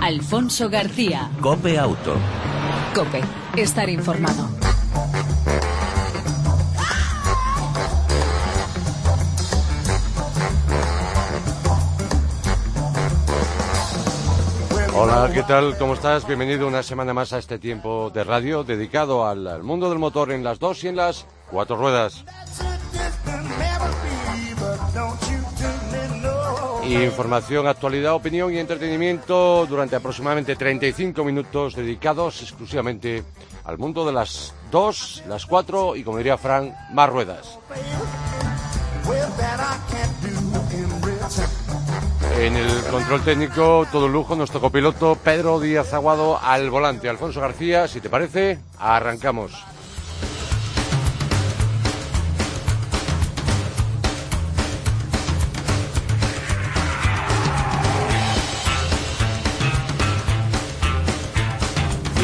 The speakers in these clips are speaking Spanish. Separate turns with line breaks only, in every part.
Alfonso García.
Cope Auto.
Cope, estar informado.
Hola, ¿qué tal? ¿Cómo estás? Bienvenido una semana más a este tiempo de radio dedicado al, al mundo del motor en las dos y en las cuatro ruedas. Información, actualidad, opinión y entretenimiento durante aproximadamente 35 minutos dedicados exclusivamente al mundo de las dos, las cuatro y, como diría Frank, más ruedas. En el control técnico, todo lujo, nuestro copiloto Pedro Díaz Aguado al volante. Alfonso García, si te parece, arrancamos.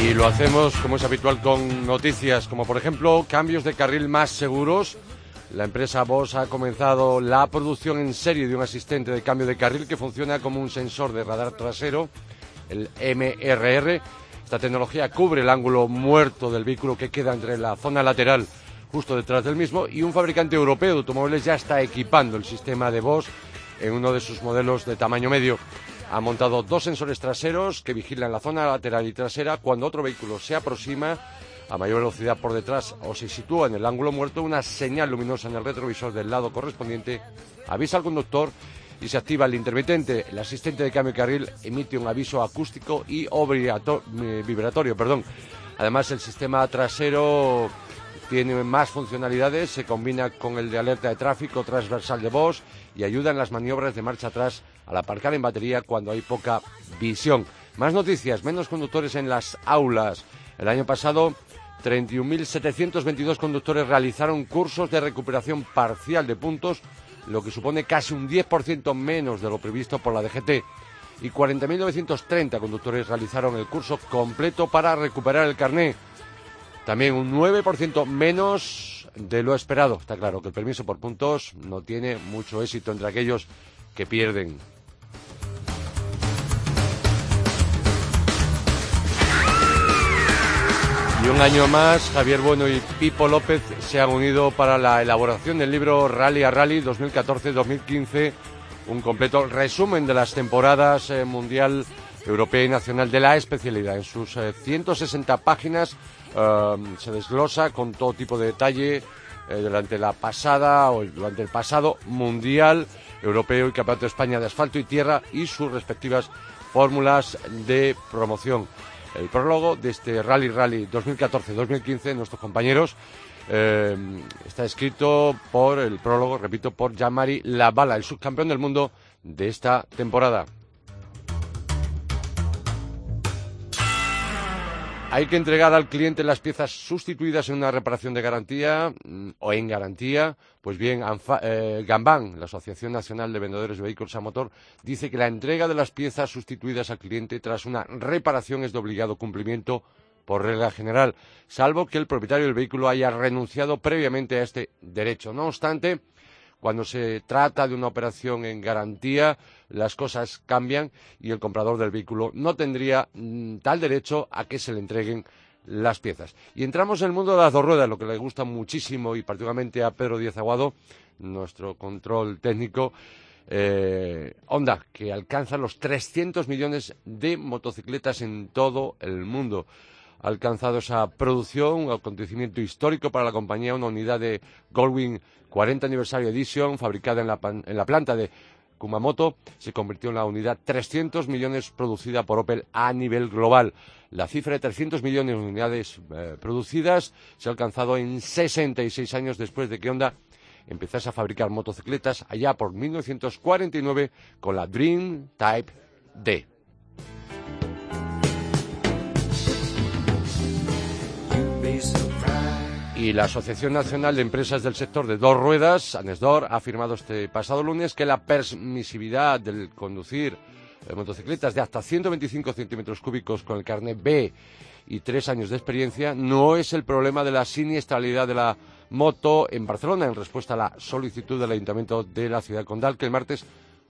Y lo hacemos, como es habitual, con noticias como, por ejemplo, cambios de carril más seguros. La empresa Bosch ha comenzado la producción en serie de un asistente de cambio de carril que funciona como un sensor de radar trasero, el MRR. Esta tecnología cubre el ángulo muerto del vehículo que queda entre la zona lateral justo detrás del mismo y un fabricante europeo de automóviles ya está equipando el sistema de Bosch en uno de sus modelos de tamaño medio. Ha montado dos sensores traseros que vigilan la zona lateral y trasera cuando otro vehículo se aproxima a mayor velocidad por detrás o se sitúa en el ángulo muerto, una señal luminosa en el retrovisor del lado correspondiente avisa al conductor y se activa el intermitente. El asistente de cambio de carril emite un aviso acústico y vibratorio. Perdón. Además, el sistema trasero tiene más funcionalidades, se combina con el de alerta de tráfico transversal de Bosch y ayuda en las maniobras de marcha atrás al aparcar en batería cuando hay poca visión. Más noticias, menos conductores en las aulas. El año pasado, 31.722 conductores realizaron cursos de recuperación parcial de puntos, lo que supone casi un 10% menos de lo previsto por la DGT. Y 40.930 conductores realizaron el curso completo para recuperar el carné. También un 9% menos de lo esperado. Está claro que el permiso por puntos no tiene mucho éxito entre aquellos que pierden. Y un año más, Javier Bueno y Pipo López se han unido para la elaboración del libro Rally a Rally 2014-2015, un completo resumen de las temporadas eh, mundial, europea y nacional de la especialidad. En sus eh, 160 páginas eh, se desglosa con todo tipo de detalle eh, durante la pasada o durante el pasado mundial europeo y campeonato de España de asfalto y tierra y sus respectivas fórmulas de promoción el prólogo de este Rally Rally 2014-2015, nuestros compañeros, eh, está escrito por el prólogo, repito, por Jean-Marie Lavala, el subcampeón del mundo de esta temporada. Hay que entregar al cliente las piezas sustituidas en una reparación de garantía mm, o en garantía. Pues bien, Anfa, eh, la Asociación Nacional de Vendedores de Vehículos a Motor, dice que la entrega de las piezas sustituidas al cliente tras una reparación es de obligado cumplimiento por regla general, salvo que el propietario del vehículo haya renunciado previamente a este derecho. No obstante, cuando se trata de una operación en garantía, las cosas cambian y el comprador del vehículo no tendría mm, tal derecho a que se le entreguen las piezas. Y entramos en el mundo de las dos ruedas, lo que le gusta muchísimo y particularmente a Pedro Díaz Aguado, nuestro control técnico. Eh, Honda, que alcanza los 300 millones de motocicletas en todo el mundo. Ha alcanzado esa producción, un acontecimiento histórico para la compañía, una unidad de Goldwing 40 Anniversary Edition, fabricada en la, en la planta de Kumamoto, se convirtió en la unidad 300 millones producida por Opel a nivel global. La cifra de 300 millones de unidades eh, producidas se ha alcanzado en 66 años después de que Honda empezase a fabricar motocicletas allá por 1949 con la Dream Type D. Y la Asociación Nacional de Empresas del Sector de Dos Ruedas, ANESDOR, ha afirmado este pasado lunes que la permisividad del conducir eh, motocicletas de hasta 125 centímetros cúbicos con el carnet B y tres años de experiencia no es el problema de la siniestralidad de la moto en Barcelona, en respuesta a la solicitud del Ayuntamiento de la ciudad condal, que el martes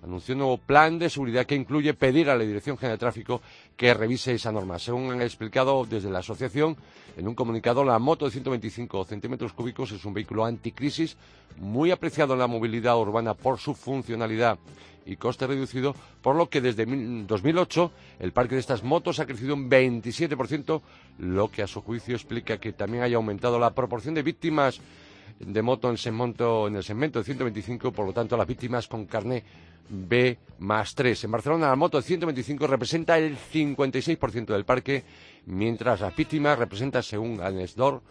anunció un nuevo plan de seguridad que incluye pedir a la Dirección General de Tráfico que revise esa norma. Según han explicado desde la asociación, en un comunicado, la moto de 125 centímetros cúbicos es un vehículo anticrisis muy apreciado en la movilidad urbana por su funcionalidad y coste reducido, por lo que desde 2008 el parque de estas motos ha crecido un 27%, lo que a su juicio explica que también haya aumentado la proporción de víctimas de moto en, segmento, en el segmento de 125, por lo tanto las víctimas con carné B más 3. En Barcelona la moto de 125 representa el 56% del parque, mientras las víctimas representan, según Anesdor,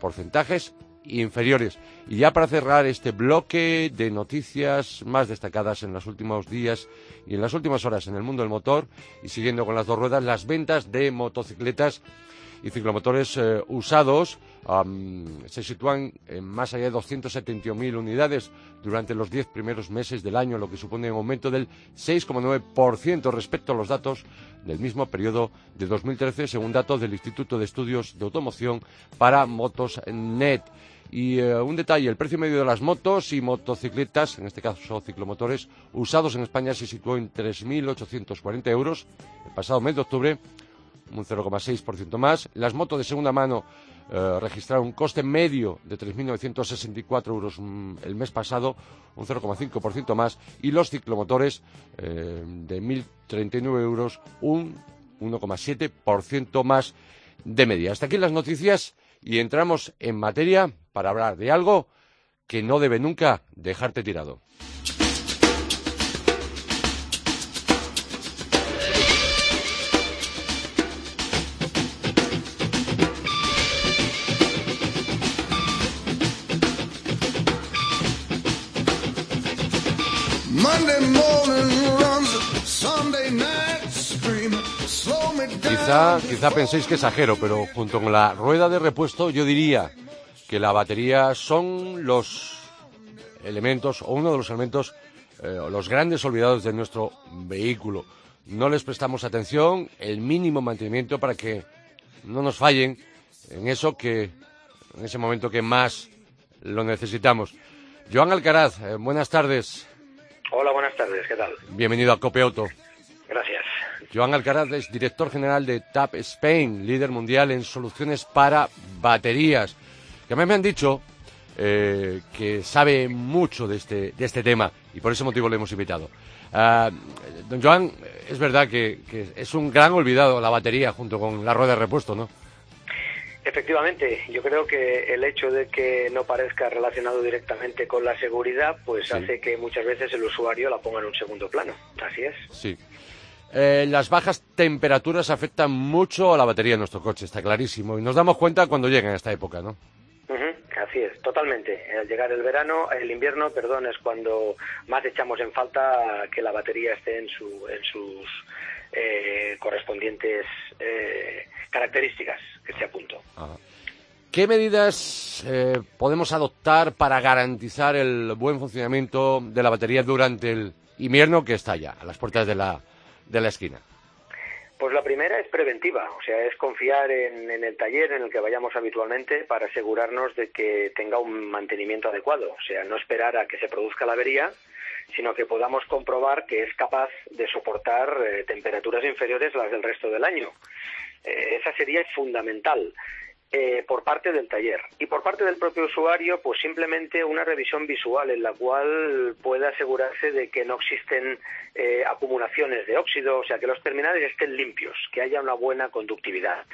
porcentajes inferiores. Y ya para cerrar este bloque de noticias más destacadas en los últimos días y en las últimas horas en el mundo del motor, y siguiendo con las dos ruedas, las ventas de motocicletas y ciclomotores eh, usados se sitúan en más allá de 271.000 unidades durante los diez primeros meses del año, lo que supone un aumento del 6,9% respecto a los datos del mismo periodo de 2013, según datos del Instituto de Estudios de Automoción para Motos Net. Y eh, un detalle, el precio medio de las motos y motocicletas, en este caso ciclomotores, usados en España se situó en 3.840 euros el pasado mes de octubre, un 0,6% más. Las motos de segunda mano eh, registraron un coste medio de 3.964 euros mm, el mes pasado, un 0,5% más, y los ciclomotores eh, de 1.039 euros, un 1,7% más de media. Hasta aquí las noticias y entramos en materia para hablar de algo que no debe nunca dejarte tirado. Quizá, quizá penséis que exagero, pero junto con la rueda de repuesto yo diría que la batería son los elementos o uno de los elementos, eh, los grandes olvidados de nuestro vehículo. No les prestamos atención, el mínimo mantenimiento para que no nos fallen en eso que, en ese momento que más lo necesitamos. Joan Alcaraz, eh, buenas tardes.
Hola, buenas tardes, ¿qué tal?
Bienvenido a Cope Auto. Joan Alcaraz es director general de TAP Spain, líder mundial en soluciones para baterías. Que a mí me han dicho eh, que sabe mucho de este, de este tema y por ese motivo le hemos invitado. Ah, don Joan, es verdad que, que es un gran olvidado la batería junto con la rueda de repuesto, ¿no?
Efectivamente, yo creo que el hecho de que no parezca relacionado directamente con la seguridad, pues hace que muchas veces el usuario la ponga en un segundo plano. Así es.
Sí. Eh, las bajas temperaturas afectan mucho a la batería de nuestro coche, está clarísimo. Y nos damos cuenta cuando llega en esta época, ¿no?
así es, totalmente. Al llegar el verano, el invierno, perdón, es cuando más echamos en falta que la batería esté en, su, en sus eh, correspondientes eh, características que esté a punto.
¿Qué medidas eh, podemos adoptar para garantizar el buen funcionamiento de la batería durante el invierno que está ya a las puertas de la, de la esquina?
Pues la primera es preventiva, o sea, es confiar en, el taller en el que vayamos habitualmente para asegurarnos de que tenga un mantenimiento adecuado, o sea, no esperar a que se produzca la avería, sino que podamos comprobar que es capaz de soportar eh, temperaturas inferiores a las del resto del año. Eh, esa sería fundamental. Eh, por parte del taller y por parte del propio usuario, pues simplemente una revisión visual en la cual pueda asegurarse de que no existen eh, acumulaciones de óxido, o sea, que los terminales estén limpios, que haya una buena conductividad.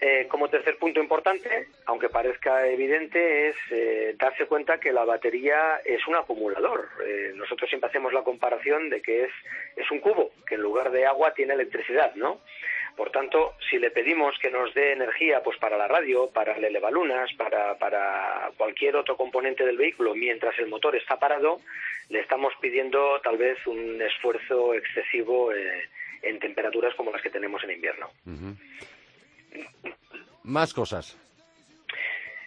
Eh, como tercer punto importante, aunque parezca evidente, es eh, darse cuenta que la batería es un acumulador. Eh, nosotros siempre hacemos la comparación de que es, es un cubo, que en lugar de agua tiene electricidad, ¿no? Por tanto, si le pedimos que nos dé energía pues para la radio, para el elevalunas, para, para cualquier otro componente del vehículo mientras el motor está parado, le estamos pidiendo tal vez un esfuerzo excesivo eh, en temperaturas como las que tenemos en invierno.
Más cosas.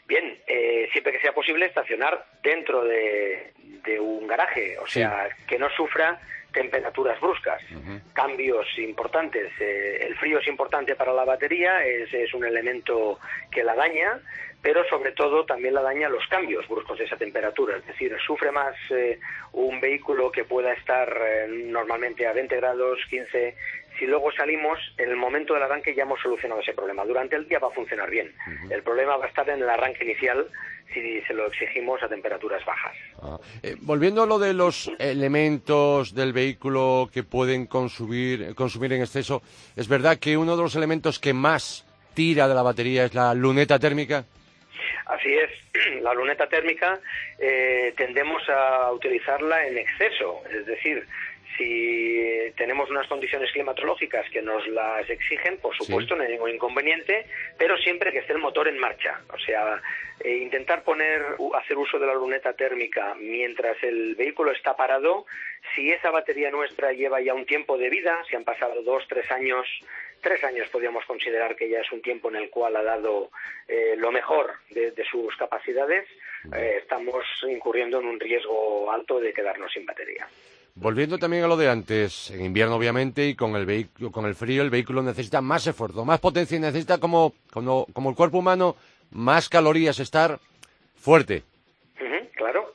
Bien, eh, siempre que sea posible estacionar dentro de, un garaje, o sea, que no sufra temperaturas bruscas, cambios importantes. Eh, el frío es importante para la batería, es, es un elemento que la daña, pero sobre todo también la daña los cambios bruscos de esa temperatura. Es decir, sufre más eh, un vehículo que pueda estar eh, normalmente a 20 grados, 15. Si luego salimos, en el momento del arranque ya hemos solucionado ese problema. Durante el día va a funcionar bien. El problema va a estar en el arranque inicial si se lo exigimos a temperaturas bajas.
Ah, eh, volviendo a lo de los elementos del vehículo que pueden consumir, consumir en exceso, ¿es verdad que uno de los elementos que más tira de la batería es la luneta térmica?
Así es, la luneta térmica eh, tendemos a utilizarla en exceso, es decir, si tenemos unas condiciones climatológicas que nos las exigen, por supuesto, no hay ningún inconveniente, pero siempre que esté el motor en marcha. O sea, eh, intentar poner, hacer uso de la luneta térmica mientras el vehículo está parado, si esa batería nuestra lleva ya un tiempo de vida, si han pasado dos, tres años tres años podríamos considerar que ya es un tiempo en el cual ha dado eh, lo mejor de, sus capacidades, eh, estamos incurriendo en un riesgo alto de quedarnos sin batería.
Volviendo también a lo de antes, en invierno obviamente y con el vehículo, con el frío el vehículo necesita más esfuerzo, más potencia y necesita como, como, como el cuerpo humano más calorías, estar fuerte.
claro.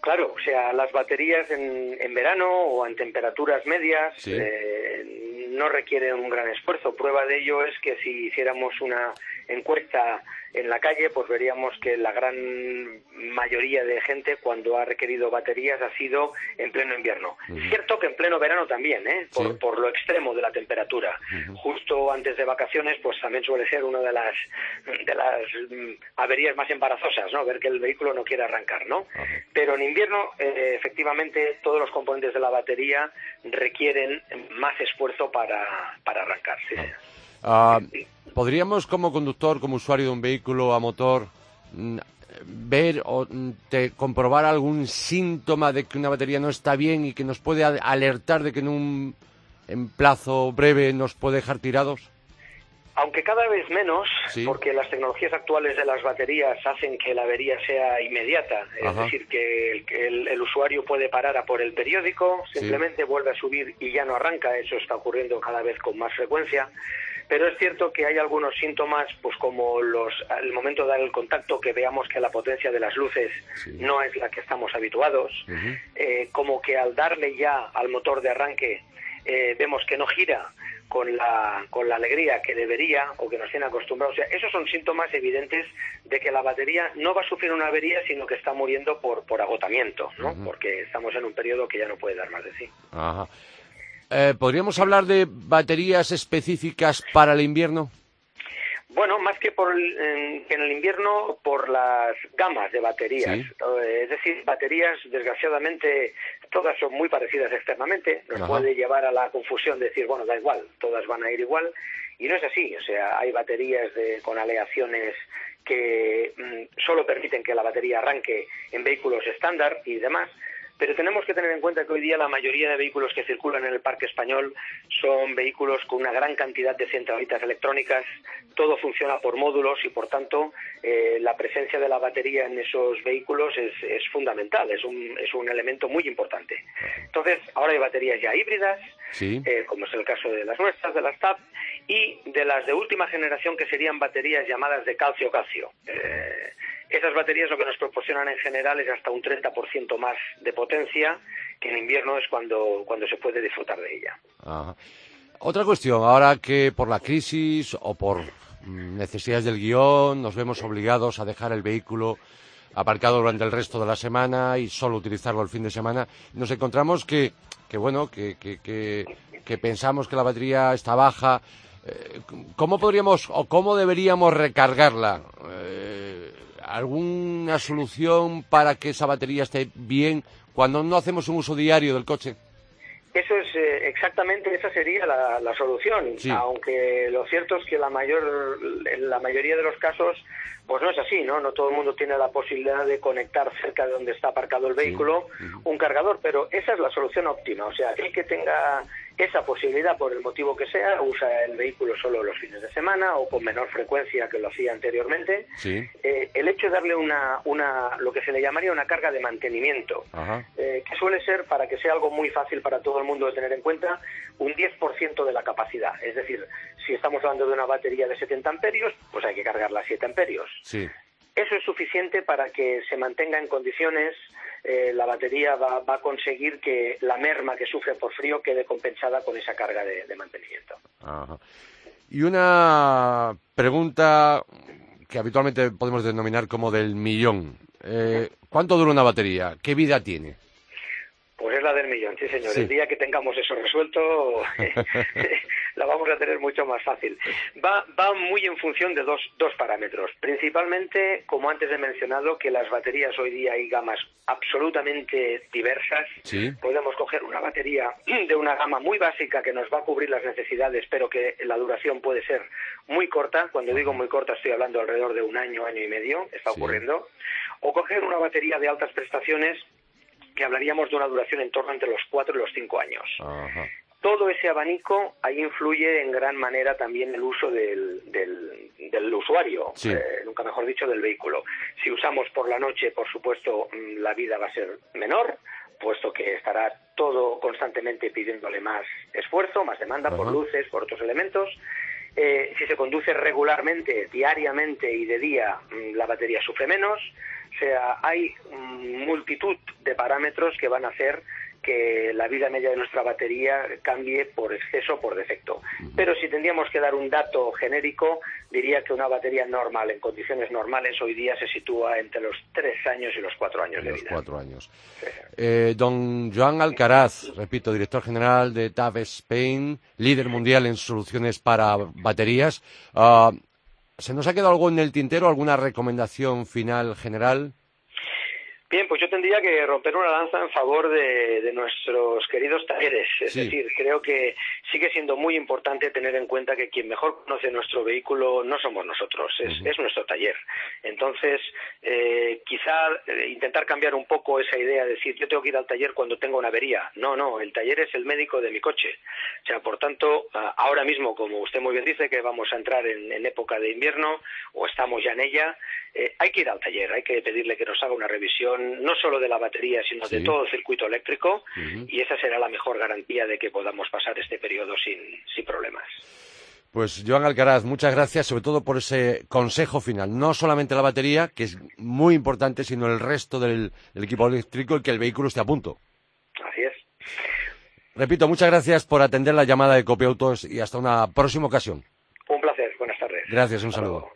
Claro, o sea, las baterías en, en verano o en temperaturas medias eh, no requiere un gran esfuerzo. Prueba de ello es que si hiciéramos una encuesta en la calle, pues veríamos que la gran mayoría de gente cuando ha requerido baterías ha sido en pleno invierno. Cierto que pleno verano también, ¿eh? por, lo extremo de la temperatura. Justo antes de vacaciones, pues también suele ser una de las de las mm, averías más embarazosas, ¿no? Ver que el vehículo no quiere arrancar, ¿no? Pero en invierno, eh, efectivamente, todos los componentes de la batería requieren más esfuerzo para, para arrancar.
Ah, ¿Podríamos como conductor, como usuario de un vehículo a motor, mm, ver o mm, comprobar algún síntoma de que una batería no está bien y que nos puede alertar de que en un en plazo breve nos puede dejar tirados?
Aunque cada vez menos, porque las tecnologías actuales de las baterías hacen que la avería sea inmediata, es decir, que el, usuario puede parar a por el periódico, simplemente vuelve a subir y ya no arranca, eso está ocurriendo cada vez con más frecuencia pero es cierto que hay algunos síntomas, pues como los, el momento de dar el contacto, que veamos que la potencia de las luces no es la que estamos habituados, eh, como que al darle ya al motor de arranque eh, vemos que no gira con la, con la alegría que debería o que nos tiene acostumbrados. O sea, esos son síntomas evidentes de que la batería no va a sufrir una avería, sino que está muriendo por, por agotamiento, ¿no? Porque estamos en un periodo que ya no puede dar más de sí.
Ajá. Eh, ¿Podríamos hablar de baterías específicas para el invierno?
Bueno, más que por en, el invierno, por las gamas de baterías. Eh, es decir, baterías, desgraciadamente, todas son muy parecidas externamente. Nos puede llevar a la confusión de decir, bueno, da igual, todas van a ir igual. Y no es así. O sea, hay baterías de, con aleaciones que mm, solo permiten que la batería arranque en vehículos estándar y demás. Pero tenemos que tener en cuenta que hoy día la mayoría de vehículos que circulan en el parque español son vehículos con una gran cantidad de centralitas electrónicas, todo funciona por módulos y por tanto eh, la presencia de la batería en esos vehículos es, fundamental, es un, es un elemento muy importante. Entonces, ahora hay baterías ya híbridas, eh, como es el caso de las nuestras, de las TAP, y de las de última generación que serían baterías llamadas de calcio-calcio. Eh, esas baterías lo que nos proporcionan en general es hasta un 30% más de potencia, que en invierno es cuando, cuando se puede disfrutar de ella.
Otra cuestión, ahora que por la crisis o por necesidades del guion nos vemos obligados a dejar el vehículo aparcado durante el resto de la semana y solo utilizarlo el fin de semana, nos encontramos que, que bueno, que, que, que, pensamos que la batería está baja. Eh, ¿Cómo podríamos o cómo deberíamos recargarla? Eh, alguna solución para que esa batería esté bien cuando no hacemos un uso diario del coche?
Eso es eh, exactamente, esa sería la, solución, aunque lo cierto es que la mayor, en la mayoría de los casos, pues no es así, ¿no? No todo el mundo tiene la posibilidad de conectar cerca de donde está aparcado el vehículo un cargador, pero esa es la solución óptima, o sea, aquel que tenga esa posibilidad, por el motivo que sea, usa el vehículo solo los fines de semana o con menor frecuencia que lo hacía anteriormente, eh, el hecho de darle una, una, lo que se le llamaría una carga de mantenimiento, eh, que suele ser, para que sea algo muy fácil para todo el mundo de tener en cuenta, un 10% de la capacidad. Es decir, si estamos hablando de una batería de 70 amperios, pues hay que cargarla a 7 amperios. Eso es suficiente para que se mantenga en condiciones eh, la batería va, a conseguir que la merma que sufre por frío quede compensada con esa carga de, mantenimiento.
Y una pregunta que habitualmente podemos denominar como del millón. Eh, ¿Cuánto dura una batería? ¿Qué vida tiene?
Pues es la del millón, sí señor. El día que tengamos eso resuelto, la vamos a tener mucho más fácil. Va, va muy en función de dos, dos parámetros. Principalmente, como antes he mencionado, que las baterías hoy día hay gamas absolutamente diversas. Podemos coger una batería de una gama muy básica que nos va a cubrir las necesidades, pero que la duración puede ser muy corta. Cuando digo muy corta estoy hablando alrededor de un año, año y medio, está ocurriendo. O coger una batería de altas prestaciones que hablaríamos de una duración en torno entre los cuatro y los cinco años. Todo ese abanico ahí influye en gran manera también el uso del, del, usuario, eh, nunca mejor dicho, del vehículo. Si usamos por la noche, por supuesto, mm, la vida va a ser menor, puesto que estará todo constantemente pidiéndole más esfuerzo, más demanda por luces, por otros elementos. Eh, si se conduce regularmente, diariamente y de día, mm, la batería sufre menos. O sea, hay multitud de parámetros que van a hacer que la vida media de nuestra batería cambie por exceso o por defecto. Pero si tendríamos que dar un dato genérico, diría que una batería normal, en condiciones normales, hoy día se sitúa entre los tres años y los cuatro años de vida.
cuatro años. Eh, don Joan Alcaraz, repito, director general de TAV Spain, líder mundial en soluciones para baterías. Ah, ¿Se nos ha quedado algo en el tintero? ¿Alguna recomendación final general?
Bien, pues yo tendría que romper una lanza en favor de, nuestros queridos talleres. Es decir, creo que sigue siendo muy importante tener en cuenta que quien mejor conoce nuestro vehículo no somos nosotros, es, nuestro taller. Entonces, eh, quizá eh, intentar cambiar un poco esa idea, de decir yo tengo que ir al taller cuando tengo una avería. No, no, el taller es el médico de mi coche. O sea, por tanto, ahora mismo, como usted muy bien dice, que vamos a entrar en, época de invierno o estamos ya en ella, eh, hay que ir al taller, hay que pedirle que nos haga una revisión no solo de la batería, sino de todo el circuito eléctrico, y esa será la mejor garantía de que podamos pasar este periodo sin, sin problemas.
Pues Joan Alcaraz, muchas gracias, sobre todo por ese consejo final. No solamente la batería, que es muy importante, sino el resto del, equipo eléctrico y que el vehículo esté a punto.
Así es.
Repito, muchas gracias por atender la llamada de Copiautos y hasta una próxima ocasión.
Un placer, buenas tardes.
Gracias, un saludo.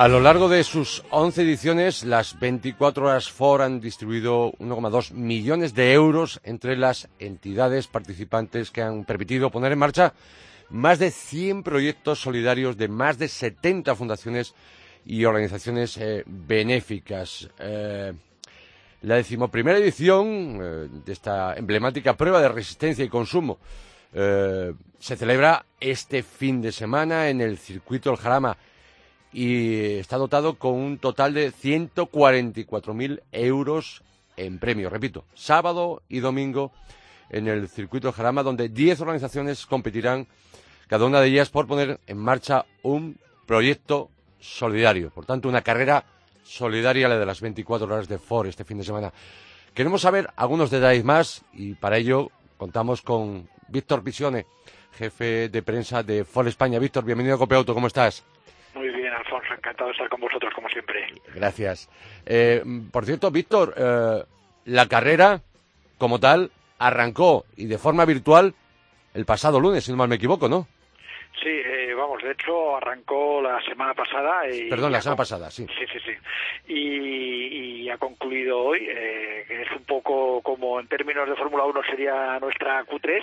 A lo largo de sus 11 ediciones, las 24 horas Ford han distribuido 1,2 millones de euros entre las entidades participantes que han permitido poner en marcha más de 100 proyectos solidarios de más de 70 fundaciones y organizaciones eh, benéficas. Eh, la decimoprimera edición eh, de esta emblemática prueba de resistencia y consumo se celebra este fin de semana en el circuito El Jarama y está dotado con un total de 144.000 euros en premios. Repito, sábado y domingo en el circuito Jarama, donde 10 organizaciones competirán, cada una de ellas por poner en marcha un proyecto solidario. Por tanto, una carrera solidaria, la de las 24 horas de Ford este fin de semana. Queremos saber algunos detalles más y para ello contamos con Víctor Visione, jefe de prensa de Ford España. Víctor, bienvenido a Copeauto, ¿cómo estás?
Alfonso, encantado de estar con vosotros como siempre.
Gracias. Eh, por cierto, Víctor, eh, la carrera como tal arrancó y de forma virtual el pasado lunes, si no mal me equivoco, ¿no?
Sí, eh, Pues de hecho arrancó la semana pasada. Y
Perdón, la semana pasada, sí.
Sí, sí, sí. Y, ha concluido hoy, eh, que es un poco como en términos de Fórmula 1 sería nuestra Q3,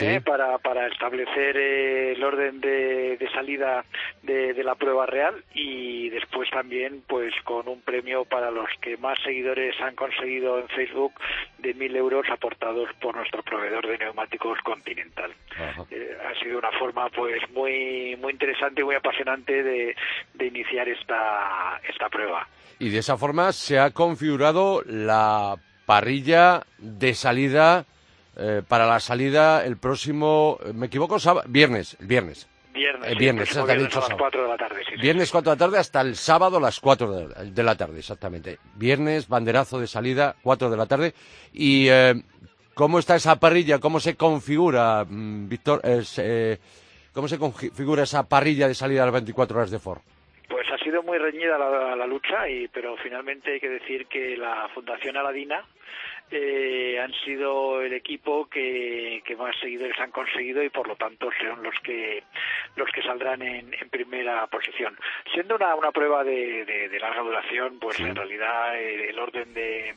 eh, para, para establecer eh, el orden de, salida de, de, la prueba real y después también pues con un premio para los que más seguidores han conseguido en Facebook de mil euros aportados por nuestro proveedor de neumáticos Continental. ha sido una forma pues muy muy interesante y muy apasionante de, de iniciar esta, esta prueba.
Y de esa forma se ha configurado la parrilla de salida eh, para la salida el próximo, me equivoco, viernes, el viernes.
Viernes,
el viernes,
sí, viernes a las 4 de la tarde.
viernes 4 de la tarde hasta el sábado a las 4 de, la tarde, exactamente. Viernes, banderazo de salida, 4 de la tarde. ¿Y eh, cómo está esa parrilla? ¿Cómo se configura, mm, Víctor? ¿Cómo se configura esa parrilla de salida a las 24 horas de Ford?
Pues ha sido muy reñida la, la lucha, y, pero finalmente hay que decir que la Fundación Aladina eh, han sido el equipo que, más seguidores han conseguido y por lo tanto son los que los que saldrán en, primera posición. Siendo una, una prueba de, larga duración, pues en realidad el, orden de,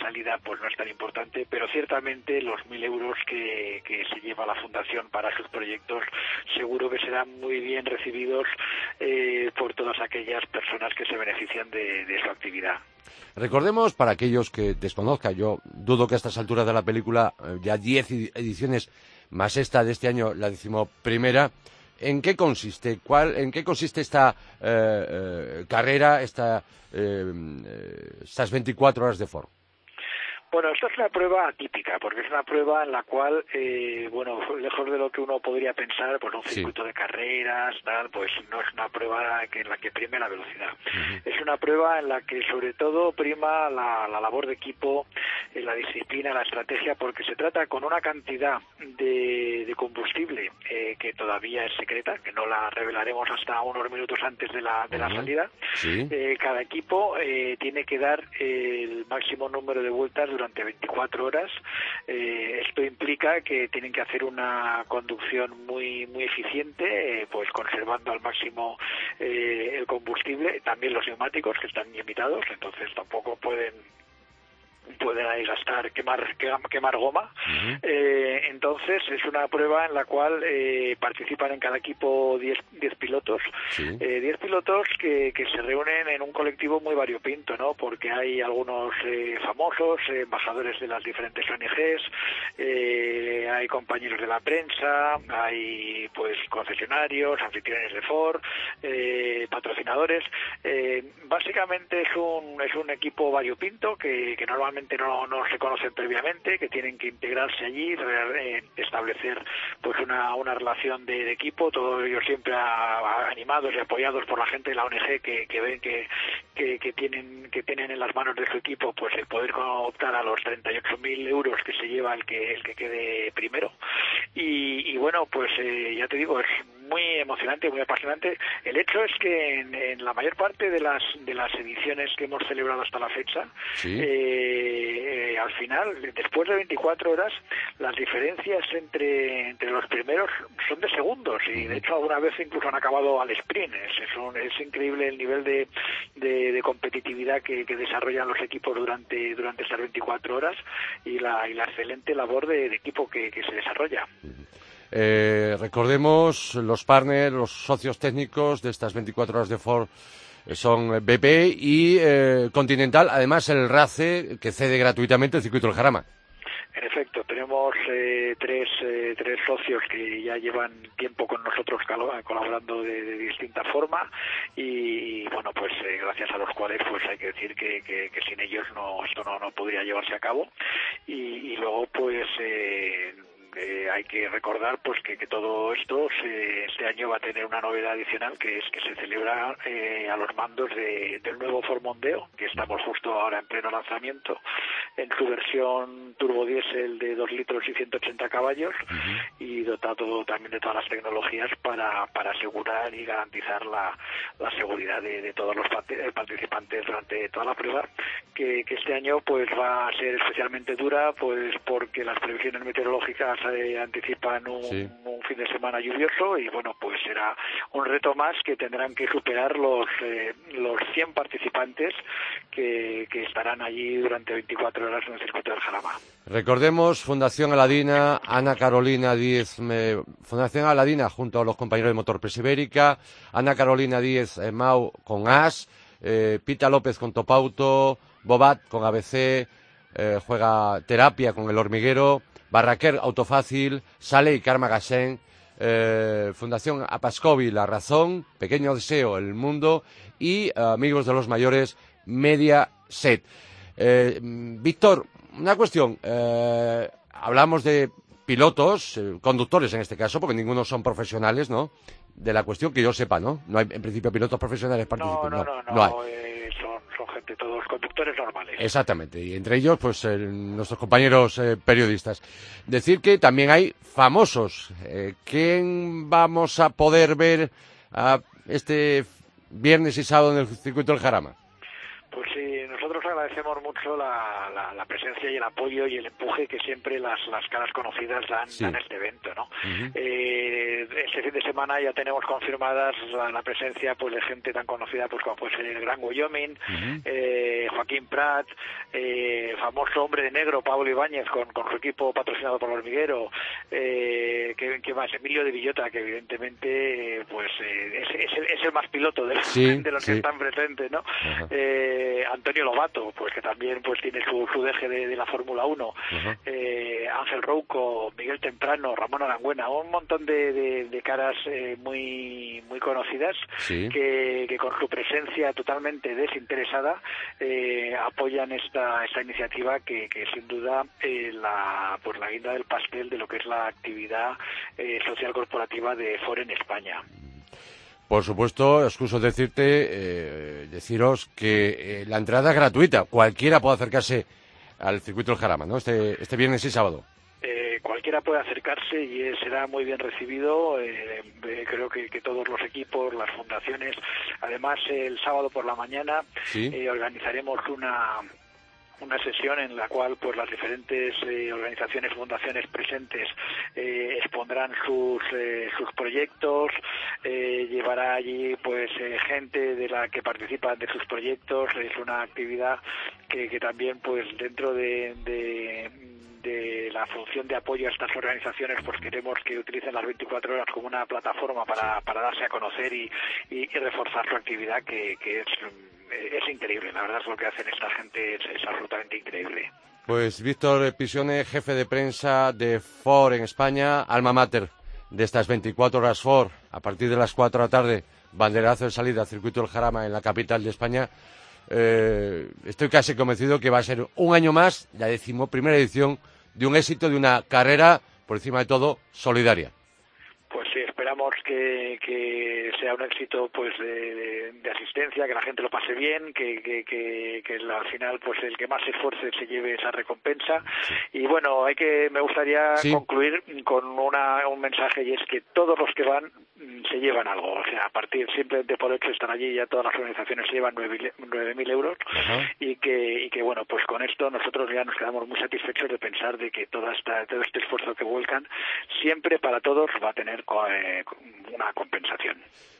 salida pues no es tan importante, pero ciertamente los mil euros que, se lleva la fundación para sus proyectos seguro que serán muy bien recibidos eh, por todas aquellas personas que se benefician de su actividad.
Recordemos, para aquellos que desconozcan, yo dudo que a estas alturas de la película, eh, ya diez ediciones más esta de este año, la decimoprimera, ¿en qué consiste? ¿Cuál, ¿En qué consiste esta eh, eh, carrera, esta, estas 24 horas de Ford?
Bueno, esta es una prueba atípica, porque es una prueba en la cual, eh, bueno, lejos de lo que uno podría pensar, pues un circuito de carreras, tal, pues no es una prueba que, en la que prime la velocidad. Es una prueba en la que sobre todo prima la, labor de equipo, eh, la disciplina, la estrategia, porque se trata con una cantidad de, combustible eh, que todavía es secreta, que no la revelaremos hasta unos minutos antes de la, de la salida. cada equipo tiene que dar el máximo número de vueltas durante 24 horas. Eh, esto implica que tienen que hacer una conducción muy muy eficiente, eh, pues conservando al máximo eh, el combustible, también los neumáticos que están limitados, entonces tampoco pueden pueden ahí gastar, quemar, quemar goma. eh, entonces es una prueba en la cual eh, participan en cada equipo 10 pilotos, 10 eh, pilotos que, que, se reúnen en un colectivo muy variopinto, ¿no? Porque hay algunos eh, famosos, embajadores de las diferentes ONGs, eh, hay compañeros de la prensa, hay pues concesionarios, anfitriones de Ford, patrocinadores. Básicamente es un, es un equipo variopinto que, que normalmente no, no se conocen previamente, que tienen que integrarse allí, eh, establecer pues una, una relación de, equipo, todos ellos siempre animados y apoyados por la gente de la ONG que, ven que, tienen que tienen en las manos de su equipo pues el poder optar a los 38.000 euros que se lleva el que el que quede primero. Y, bueno pues eh, ya te digo es muy emocionante, muy apasionante. El hecho es que en, la mayor parte de las de las ediciones que hemos celebrado hasta la fecha, eh, eh, al final, después de 24 horas, las diferencias entre, entre los primeros son de segundos y de hecho alguna vez incluso han acabado al sprint. Es, es, increíble el nivel de, de, competitividad que, desarrollan los equipos durante durante estas 24 horas y la, y la excelente labor de, equipo que, se desarrolla.
Eh, recordemos, los partners, los socios técnicos de estas 24 horas de Ford eh, son BP y eh, Continental, además el RACE que cede gratuitamente el circuito del Jarama.
En efecto, tenemos tres, tres socios que ya llevan tiempo con nosotros colaborando de, distinta forma y, bueno, pues gracias a los cuales pues hay que decir que, que, sin ellos no esto no, no podría llevarse a cabo y, y luego pues eh, hay que recordar pues que, todo esto este año va a tener una novedad adicional que es que se celebra eh, a los mandos del nuevo Formondeo que estamos justo ahora en pleno lanzamiento en su versión turbo diésel de 2 litros y 180 caballos y dotado también de todas las tecnologías para, para asegurar y garantizar la, la seguridad de, todos los participantes durante toda la prueba que, este año pues va a ser especialmente dura, pues porque las previsiones meteorológicas eh, anticipan un, fin de semana lluvioso y bueno, pues será un reto más que tendrán que superar los eh, los 100 participantes que, que estarán allí durante 24 horas en el circuito del Jarama.
Recordemos Fundación Aladina, Ana Carolina Díez, Fundación Aladina junto a los compañeros de Motor Presibérica, Ana Carolina Díez eh, Mau con AS, eh, Pita López con Topauto, Bobat con ABC, eh, juega Terapia con El Hormiguero, Barraquer Autofácil, Sale y Karma Gasén, Fundación Apascovi La Razón, Pequeño Deseo El Mundo y Amigos de los Mayores Media Set. Víctor, una cuestión. hablamos de pilotos, conductores en este caso, porque ninguno son profesionales, ¿no? de la cuestión que yo sepa, ¿no? No hay en principio pilotos profesionales participantes.
No, no, no, no, eh, son, gente, todos conductores normales.
Exactamente, y entre ellos, pues nuestros compañeros eh, periodistas. Decir que también hay famosos. Eh, ¿Quién vamos a poder ver a este viernes y sábado en el circuito del Jarama?
Pues sí, nosotros agradecemos mucho la, la, presencia y el apoyo y el empuje que siempre las, las caras conocidas dan, a este evento, ¿no? eh, este fin de semana ya tenemos confirmadas la, presencia pues de gente tan conocida pues como puede ser el Gran Wyoming, eh, Joaquín Prat, eh, famoso hombre de negro Pablo Ibáñez con, con su equipo patrocinado por Hormiguero, eh, ¿qué, más? Emilio de Villota, que evidentemente pues eh, es, es, el, más piloto de, de los que están presentes, ¿no? Eh, Antonio Lobato, pues que también pues tiene su, su deje de, la Fórmula 1, eh, Ángel Rouco, Miguel Temprano, Ramón Arangüena, un montón de, caras eh, muy muy conocidas que, que, con su presencia totalmente desinteresada apoyan esta esta iniciativa que, que sin duda la pues la guinda del pastel de lo que es la actividad social corporativa de Ford en España.
Por supuesto, excuso decirte, eh, deciros que eh, la entrada es gratuita. Cualquiera puede acercarse al circuito del Jarama, ¿no? Este, este viernes y sábado.
Eh, cualquiera puede acercarse y será muy bien recibido. creo que, todos los equipos, las fundaciones. Además, el sábado por la mañana organizaremos una una sesión en la cual pues las diferentes eh, organizaciones fundaciones presentes eh, expondrán sus eh, sus proyectos llevará allí pues gente de la que participa de sus proyectos. Es una actividad que, que también pues dentro de, de la función de apoyo a estas organizaciones, pues queremos que utilicen las 24 horas como una plataforma para, para darse a conocer y, y, reforzar su actividad, que, que es es increíble, la verdad es lo que hacen esta gente es, absolutamente increíble.
Pues Víctor Pisione, jefe de prensa de Ford en España, alma mater de estas 24 horas Ford, a partir de las 4 de la tarde, banderazo de salida al circuito del Jarama en la capital de España. Eh, estoy casi convencido que va a ser un año más, la decimoprimera edición, de un éxito de una carrera, por encima de todo, solidaria
pues sí, esperamos que, que sea un éxito pues de, asistencia, que la gente lo pase bien, que, que, que, al final pues el que más se esfuerce se lleve esa recompensa. Y bueno, hay que me gustaría concluir con una, un mensaje y es que todos los que van mm, se llevan algo. O sea, a partir simplemente por hecho estar allí ya todas las organizaciones se llevan 9.000 euros y que, y que bueno, pues con esto nosotros ya nos quedamos muy satisfechos de pensar de que toda esta, todo este esfuerzo que vuelcan siempre para todos va a tener eh, una compensación.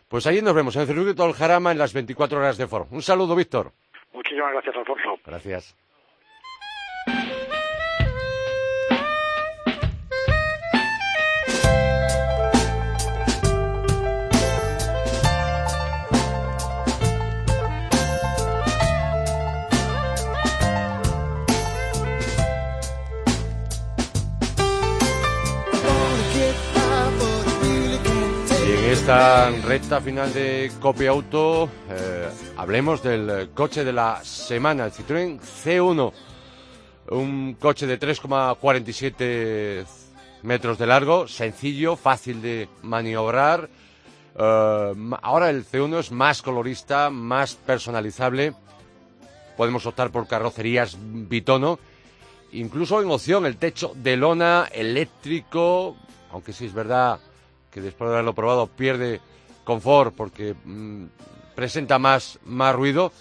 Pues ahí nos vemos en el circuito del Jarama en las 24 horas de Foro. Un saludo, Víctor.
Muchísimas gracias, Alfonso.
Gracias. Esta recta final de Copy Auto, eh, hablemos del coche de la semana, el Citroën C1. Un coche de 3,47 metros de largo, sencillo, fácil de maniobrar. Eh, ahora el C1 es más colorista, más personalizable. Podemos optar por carrocerías bitono. Incluso en opción el techo de lona eléctrico, aunque sí es verdad que después de haberlo probado pierde confort porque mm, presenta más, más ruido.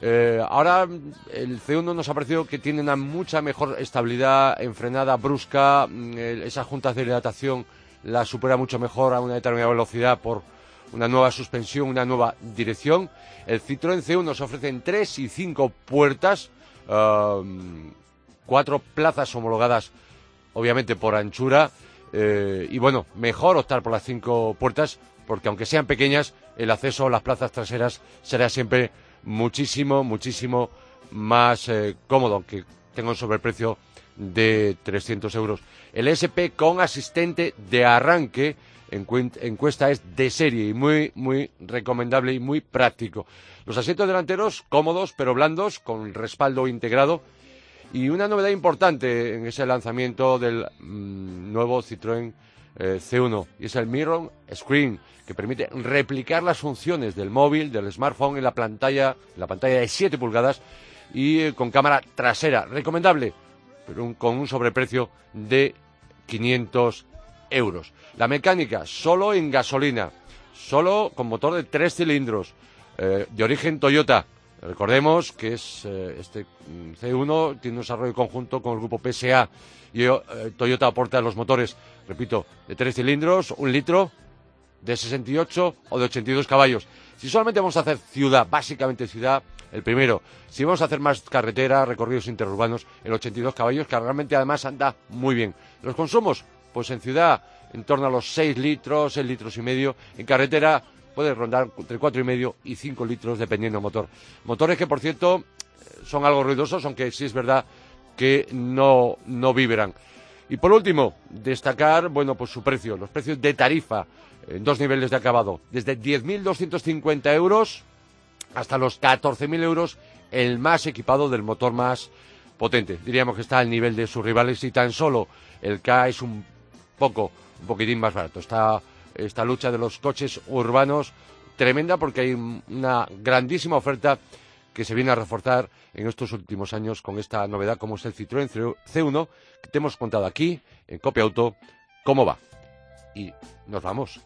Eh, ahora el C1 nos ha parecido que tiene una mucha mejor estabilidad en frenada brusca, mm, esas juntas de hidratación la supera mucho mejor a una determinada velocidad por una nueva suspensión, una nueva dirección. El Citroën C1 nos ofrece en tres y cinco puertas, um, cuatro plazas homologadas obviamente por anchura eh, y bueno, mejor optar por las cinco puertas porque aunque sean pequeñas, el acceso a las plazas traseras será siempre muchísimo, muchísimo más eh, cómodo, aunque tenga un sobreprecio de 300 euros. El SP con asistente de arranque encuesta es de serie y muy, muy recomendable y muy práctico. Los asientos delanteros cómodos pero blandos, con respaldo integrado. Y una novedad importante en ese lanzamiento del mm, nuevo Citroën eh, C1 y es el Mirror Screen que permite replicar las funciones del móvil, del smartphone en la pantalla, la pantalla de 7 pulgadas y eh, con cámara trasera. Recomendable, pero con un sobreprecio de 500 euros. La mecánica, solo en gasolina, solo con motor de tres cilindros, eh, de origen Toyota. Recordemos que es este mm, C1 tiene un desarrollo conjunto con el grupo PSA y Toyota aporta los motores repito, de tres cilindros, un litro, de 68 o de 82 caballos. Si solamente vamos a hacer ciudad, básicamente ciudad, el primero. Si vamos a hacer más carretera, recorridos interurbanos, el 82 caballos, que realmente además anda muy bien. Los consumos, pues en ciudad, en torno a los 6 litros, 6 litros y medio. En carretera puede rondar entre 4 y medio y 5 litros, dependiendo del motor. Motores que, por cierto, son algo ruidosos, aunque sí es verdad que no, no vibran. Y por último, destacar, bueno, pues su precio, los precios de tarifa en dos niveles de acabado, desde 10.250 euros hasta los 14.000 euros, el más equipado del motor más potente. Diríamos que está al nivel de sus rivales y tan solo el K es un poco, un poquitín más barato. Está esta lucha de los coches urbanos tremenda porque hay una grandísima oferta que se viene a reforzar en estos últimos años con esta novedad como es el Citroën C1 que te hemos contado aquí en Copia Auto cómo va. Y nos vamos.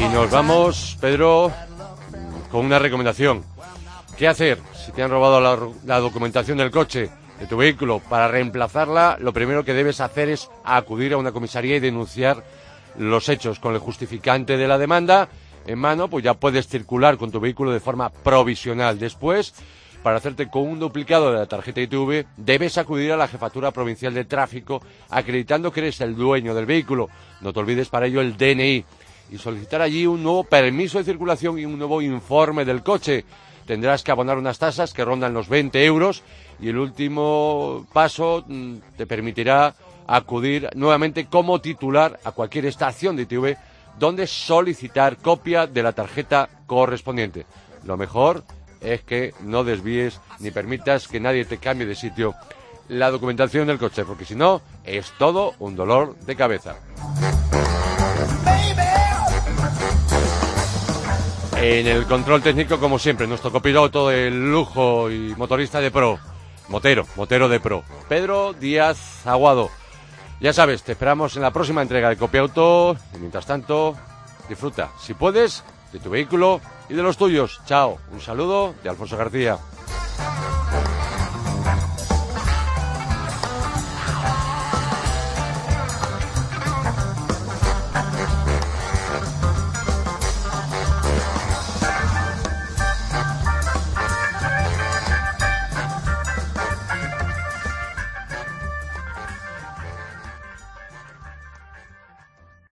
Y nos vamos, Pedro, con una recomendación. ¿Qué hacer si te han robado la, documentación del coche, de tu vehículo? Para reemplazarla, lo primero que debes hacer es acudir a una comisaría y denunciar los hechos con el justificante de la demanda en mano, pues ya puedes circular con tu vehículo de forma provisional. Después, para hacerte con un duplicado de la tarjeta ITV, debes acudir a la Jefatura Provincial de Tráfico acreditando que eres el dueño del vehículo. No te olvides para ello el DNI y solicitar allí un nuevo permiso de circulación y un nuevo informe del coche. Tendrás que abonar unas tasas que rondan los 20 euros y el último paso mm, te permitirá acudir nuevamente como titular a cualquier estación de ITV donde solicitar copia de la tarjeta correspondiente. Lo mejor es que no desvíes ni permitas que nadie te cambie de sitio la documentación del coche, porque si no, es todo un dolor de cabeza. En el control técnico, como siempre, nuestro copiloto de lujo y motorista de pro, motero, motero de pro, Pedro Díaz Aguado. Ya sabes, te esperamos en la próxima entrega de Copiauto y mientras tanto, disfruta, si puedes, de tu vehículo y de los tuyos. Chao, un saludo de Alfonso García.